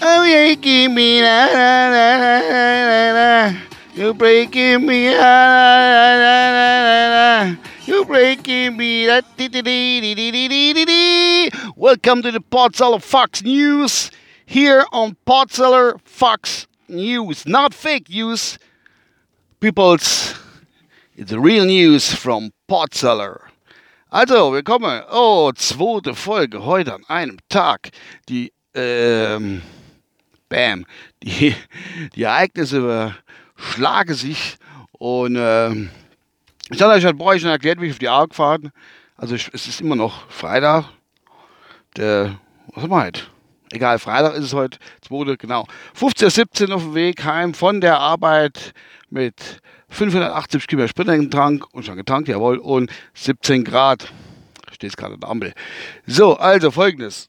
Oh, you're breaking me, la. You're breaking me, la. You're breaking me, dee dee dee dee dee dee dee dee. Welcome to the Podseller Fox News here on Podseller Fox News, not fake news. People's, it's the real news from Podseller. Also, willkommen. Oh, zweite Folge heute an einem Tag. Die, ähm, bam, die, die Ereignisse überschlagen sich und, ähm, ich hatte euch heute Morgen schon erklärt, wie ich auf die Arbeit gefahren Also, ich, es ist immer noch Freitag. Der, was haben wir heute? Egal, Freitag ist es heute, zweite, genau. 15, 17 auf dem Weg heim von der Arbeit mit 580 Kilometer Sprintertank und schon getankt, jawohl, und 17 Grad. Steht gerade in der Ampel. So, also folgendes.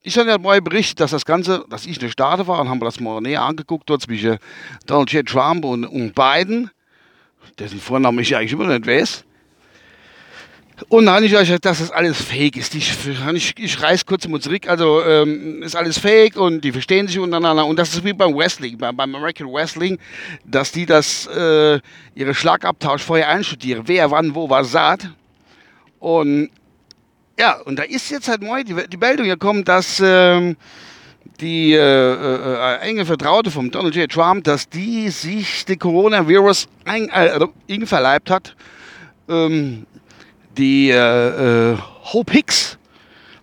Ich habe ja mal berichtet, dass das Ganze, dass ich eine Starte war und haben wir das mal näher angeguckt, dort zwischen Donald J. Trump und, und Biden, dessen Vornamen ich eigentlich immer nicht weiß. Und dann habe ich euch dass das alles fake ist. Ich, ich, ich reiß kurz mal zurück. Also ähm, ist alles fake und die verstehen sich untereinander. Und das ist wie beim Wrestling, beim, American Wrestling, dass die das äh, ihre Schlagabtausch vorher einstudieren. Wer wann wo was sagt. Und ja, und da ist jetzt halt neu die, die Meldung gekommen, dass ähm, die äh, äh, enge Vertraute von Donald J. Trump, dass die sich den Coronavirus ein, äh, verleibt hat. Ähm, die äh, äh, Hope Hicks.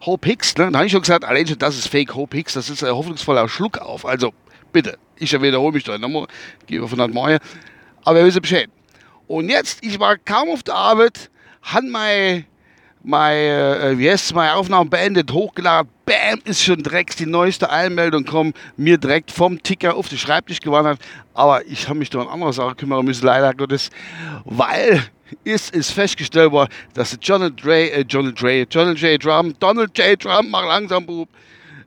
Hope Hicks, ne? da habe ich schon gesagt, allein schon das ist Fake Hope Hicks, das ist ein hoffnungsvoller Schluck auf. Also bitte, ich wiederhole mich da nochmal, gehe von der Morgen. Aber ihr wisst Bescheid. Und jetzt, ich war kaum auf der Arbeit, hat mein, mein äh, wie heißt meine Aufnahme beendet, hochgeladen, bam, ist schon direkt die neueste Einmeldung gekommen, mir direkt vom Ticker auf den Schreibtisch gewandert. Aber ich habe mich da an andere Sachen kümmern müssen, leider Gottes, weil ist, ist festgestellt worden, dass Donald Dre, äh, Donald Dre, Donald J. Trump, Donald J. Trump, mach langsam, Bub,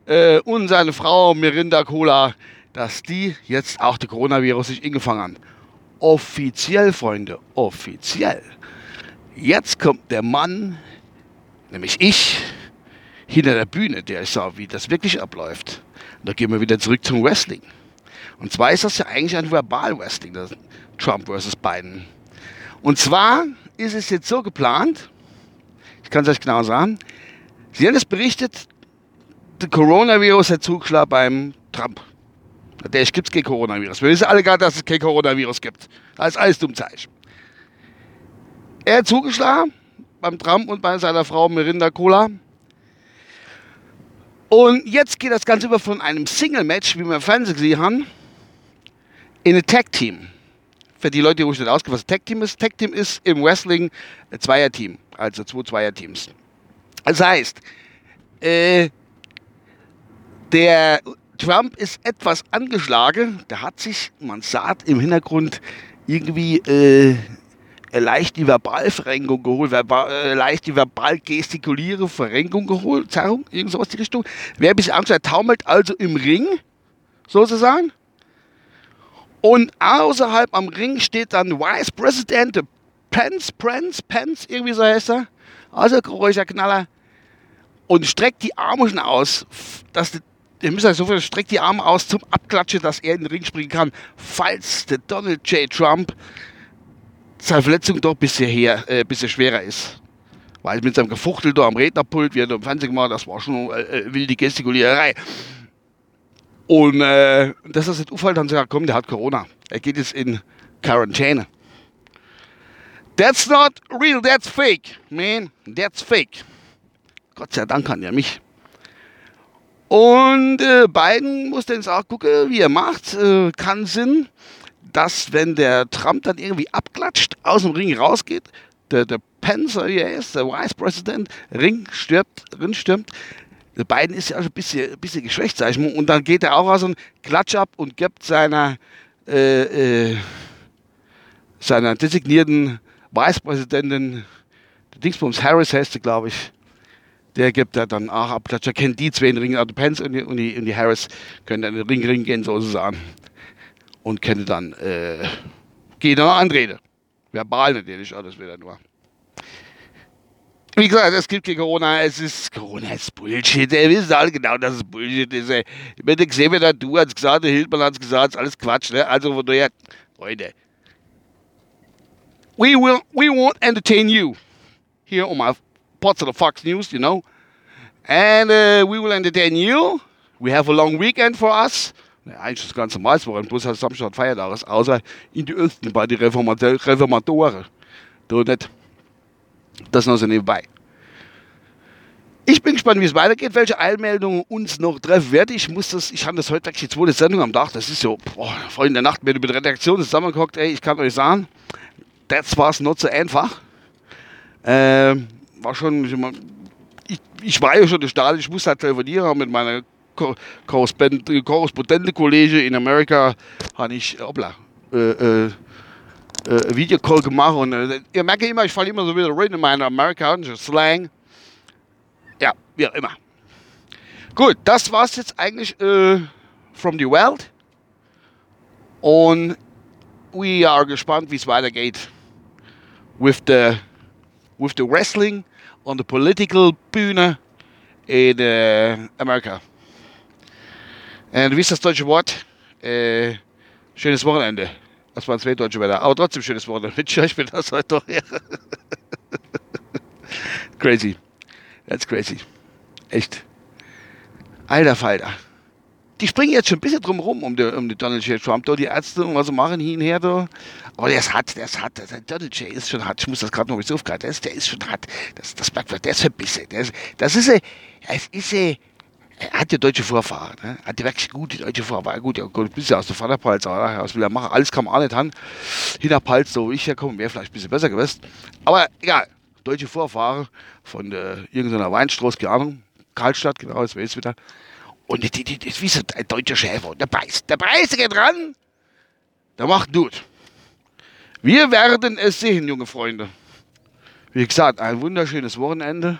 äh, und seine Frau Mirinda Cola, dass die jetzt auch den Coronavirus sich eingefangen haben. Offiziell, Freunde, offiziell. Jetzt kommt der Mann, nämlich ich, hinter der Bühne, der ich sah, wie das wirklich abläuft. Und da gehen wir wieder zurück zum Wrestling. Und zwar ist das ja eigentlich ein Verbal-Wrestling, das Trump versus Biden. Und zwar ist es jetzt so geplant, ich kann es euch genau sagen, Sie haben es berichtet, der Coronavirus hat zugeschlagen beim Trump. Der gibt es kein Coronavirus. Wir wissen alle gar, dass es kein Coronavirus gibt. Das ist alles Dummzeichen. Er hat zugeschlagen beim Trump und bei seiner Frau Mirinda Cola. Und jetzt geht das Ganze über von einem Single-Match, wie wir im Fernsehen gesehen haben, in ein Tag-Team für die Leute, die ich nicht ausgehe, was Tag Team ist. Tag Team ist im Wrestling ein Zweierteam, also zwei Zweierteams. Das heißt, äh, der Trump ist etwas angeschlagen. Der hat sich, man sagt im Hintergrund, irgendwie äh, leicht die Verbalverrenkung geholt, verbal, äh, leicht die verbal gestikuliere Verrenkung geholt, Zerrung, irgend sowas die Richtung. Wer ein bisschen Angst hat, taumelt also im Ring, sozusagen. Und außerhalb am Ring steht dann Vice President Pence, Pence, Pence, irgendwie so heißt er. Also großer Knaller. Und streckt die Arme schon aus, dass die, ihr müsst euch so viel, streckt die Arme aus zum Abklatschen, dass er in den Ring springen kann, falls der Donald J. Trump seine Verletzung doch ein bisschen, her, äh, bisschen schwerer ist. Weil mit seinem Gefuchtel da am Rednerpult, wie er da im Fernsehen gemacht das war schon äh, äh wilde Gestikuliererei. Und äh, das ist das auffällt, haben sie gesagt, komm, der hat Corona. Er geht jetzt in Quarantäne. That's not real, that's fake, man. That's fake. Gott sei Dank kann er mich. Und äh, Biden muss dann jetzt auch gucken, wie er macht. Äh, kann Sinn, dass wenn der Trump dann irgendwie abklatscht, aus dem Ring rausgeht, der, der Pence, er ist, der Vice President, Ring stirbt, Ring stürmt, Biden ist ja auch ein bisschen, ein bisschen geschwächt, sag ich mal. Und dann geht er auch aus und klatscht ab und gibt seiner, äh, äh, seiner designierten Vicepräsidentin, Dingsbums Harris heißt sie, glaube ich, der gibt er dann auch ab. Klatscher kennt die zwei in den Ring, also Pence und die, und die, und die Harris können dann in den Ring, Ring gehen, sozusagen. Und können dann, äh, dann Anrede. Verbal natürlich, alles wieder nur. Wie gesagt, es gibt kein Corona, es ist Corona ist Bullshit. Ey. Wir wissen alle genau, dass es Bullshit ist. Ey. Ich bin gesehen, der Du hat gesagt, der Hildmann hat es gesagt, ist alles Quatsch. Ne? Also von daher, Freunde, we will, we won't entertain you here on my parts of the Fox News, you know. And uh, we will entertain you. We have a long weekend for us. Eigentlich das ganze Maiswochen, bloß halt Samstag Feiertag ist, außer in die Osten bei den Reformatoren. Du nicht. Das noch so nebenbei. Ich bin gespannt, wie es weitergeht, welche Eilmeldungen uns noch treffen werden. Ich muss das, ich habe das heute wirklich die zweite Sendung am Tag. Das ist so, boah, vorhin in der Nacht mit der Redaktion zusammengeguckt. Ey, ich kann euch sagen, das war es nicht so einfach. Ähm, war schon, ich, ich war ja schon der Start, ich musste halt telefonieren mit meiner Korrespondentenkollege in Amerika, habe ich, hoppla, äh, äh, äh, Videocall gemacht und äh, ihr merkt immer, ich falle immer so wieder rein in meinen amerikanischen Slang. Ja, wie auch immer. Gut, das war's jetzt eigentlich äh, from the world. Und we are gespannt, wie es weitergeht with the with the wrestling on the political Bühne in äh, Amerika. Und wie ist das deutsche Wort? Äh, schönes Wochenende. Das waren zwei deutsche Wörter. Aber trotzdem schönes Wochenende. Ich bin das heute doch. Ja. crazy. That's crazy. Echt. Alter Falter. Die springen jetzt schon ein bisschen drum rum um, den, um Donald J. Trump, da, die Ärzte und was sie machen hin und her. Da. Aber der ist hart, der ist hart. Der Donald J. ist schon hart. Ich muss das gerade noch bisschen aufgreifen. Der ist, der ist schon hart. Das, das merkt man, der ist verbissen. Der ist, das ist, es ist, er hat ja deutsche Vorfahren. Ne? Hat wirklich gute deutsche Vorfahren. Gut, ja, gut, bist ja aus der Vaterpalz, aber was will er machen? Alles man auch nicht haben. Hinterpalz, so wie ich herkomme, wäre vielleicht ein bisschen besser gewesen. Aber egal, deutsche Vorfahren von äh, irgendeiner Weinstraße, keine Ahnung, Karlstadt, genau, das weiß ich wieder. Und die, die, die, wie so ein deutscher Schäfer. Und der beißt, der beißt geht ran, der macht gut. Wir werden es sehen, junge Freunde. Wie gesagt, ein wunderschönes Wochenende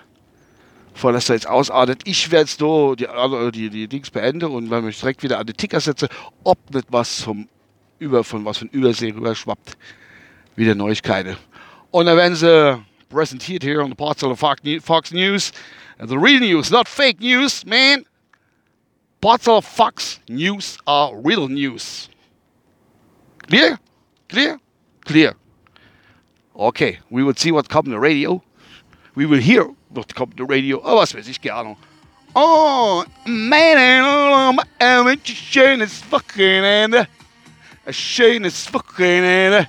bevor das da jetzt ausartet. Ich werde jetzt nur die, also die, die Dings beenden und wenn ich direkt wieder an die Ticker setze, ob nicht was vom über, von was von Übersee rüber schwappt. Wieder Neuigkeiten. Und dann werden sie präsentiert hier on the parts of the Fox News. The real news, not fake news, man. Parts of Fox News are real news. Clear? Clear? Clear. Okay, we will see what comes on the radio. We will hear comes on the radio. Oh, was weiß ich, keine Ahnung. Oh, man, ein schönes Wochenende. Ein schönes Wochenende.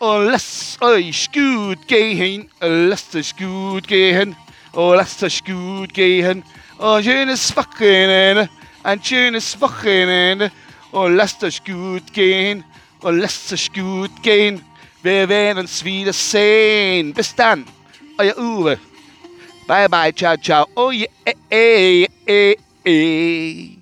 Oh, lasst euch gut gehen. Lasst euch gut gehen. Oh, lasst euch gut gehen. Oh, schönes Wochenende. Ein schönes Wochenende. Oh, lasst euch gut gehen. Oh, lasst euch gut gehen. Wir werden uns wiedersehen. Bis dann. Euer Uwe. Bye bye, ciao, ciao. Oh yeah, eh, eh, eh, eh.